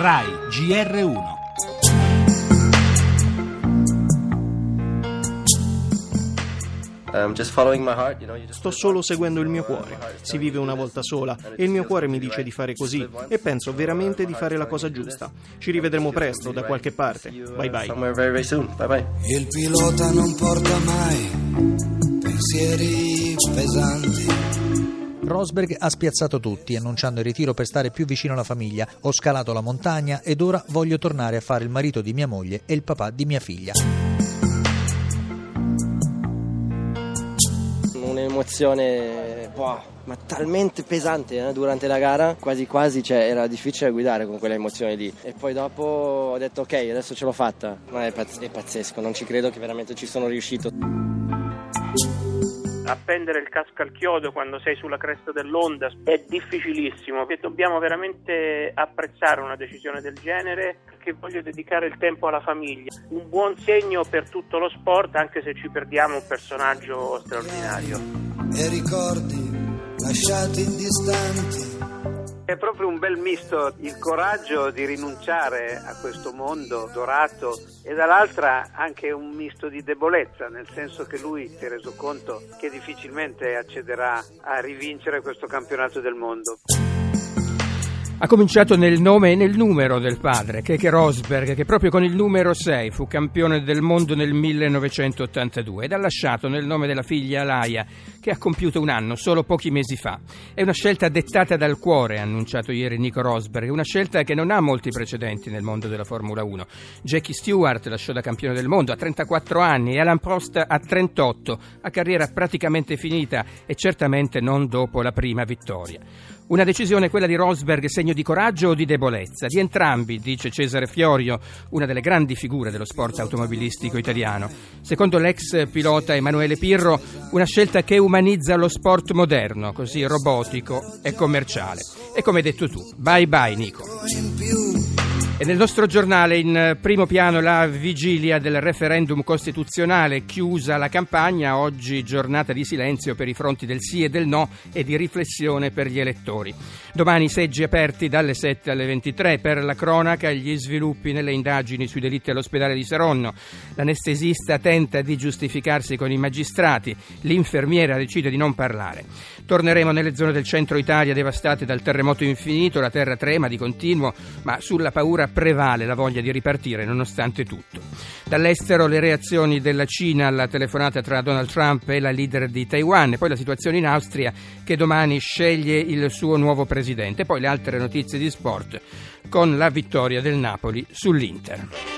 RAI GR1 Um, Sto solo seguendo il mio cuore. Si vive una volta sola e il mio cuore mi dice di fare così e penso veramente di fare la cosa giusta. Ci rivedremo presto da qualche parte. Bye bye. Il pilota non porta mai pensieri pesanti. Rosberg ha spiazzato tutti, annunciando il ritiro per stare più vicino alla famiglia. Ho scalato la montagna ed ora voglio tornare a fare il marito di mia moglie e il papà di mia figlia. Un'emozione, boh, ma talmente pesante eh, durante la gara, quasi quasi cioè, era difficile guidare con quella emozione lì. E poi dopo ho detto ok, adesso ce l'ho fatta. Ma è, pazz- è pazzesco, non ci credo che veramente ci sono riuscito. Appendere il casco al chiodo quando sei sulla cresta dell'onda è difficilissimo e dobbiamo veramente apprezzare una decisione del genere perché voglio dedicare il tempo alla famiglia. Un buon segno per tutto lo sport anche se ci perdiamo un personaggio straordinario. e ricordi lasciati distanti. È proprio un bel misto il coraggio di rinunciare a questo mondo dorato e dall'altra anche un misto di debolezza, nel senso che lui si è reso conto che difficilmente accederà a rivincere questo campionato del mondo. Ha cominciato nel nome e nel numero del padre, Keke Rosberg, che proprio con il numero 6 fu campione del mondo nel 1982 ed ha lasciato nel nome della figlia Laia, che ha compiuto un anno solo pochi mesi fa. È una scelta dettata dal cuore, ha annunciato ieri Nico Rosberg, una scelta che non ha molti precedenti nel mondo della Formula 1. Jackie Stewart lasciò da campione del mondo a 34 anni e Alan Prost a 38, a carriera praticamente finita e certamente non dopo la prima vittoria. Una decisione, quella di Rosberg, segno di coraggio o di debolezza? Di entrambi, dice Cesare Fiorio, una delle grandi figure dello sport automobilistico italiano. Secondo l'ex pilota Emanuele Pirro, una scelta che umanizza lo sport moderno, così robotico e commerciale. E come hai detto tu, bye bye Nico. E nel nostro giornale in primo piano la vigilia del referendum costituzionale, chiusa la campagna, oggi giornata di silenzio per i fronti del sì e del no e di riflessione per gli elettori. Domani seggi aperti dalle 7 alle 23 per la cronaca gli sviluppi nelle indagini sui delitti all'ospedale di Saronno. L'anestesista tenta di giustificarsi con i magistrati, l'infermiera decide di non parlare. Torneremo nelle zone del centro Italia devastate dal terremoto infinito, la terra trema di continuo, ma sulla paura prevale la voglia di ripartire nonostante tutto. Dall'estero le reazioni della Cina alla telefonata tra Donald Trump e la leader di Taiwan, e poi la situazione in Austria che domani sceglie il suo nuovo presidente, poi le altre notizie di sport con la vittoria del Napoli sull'Inter.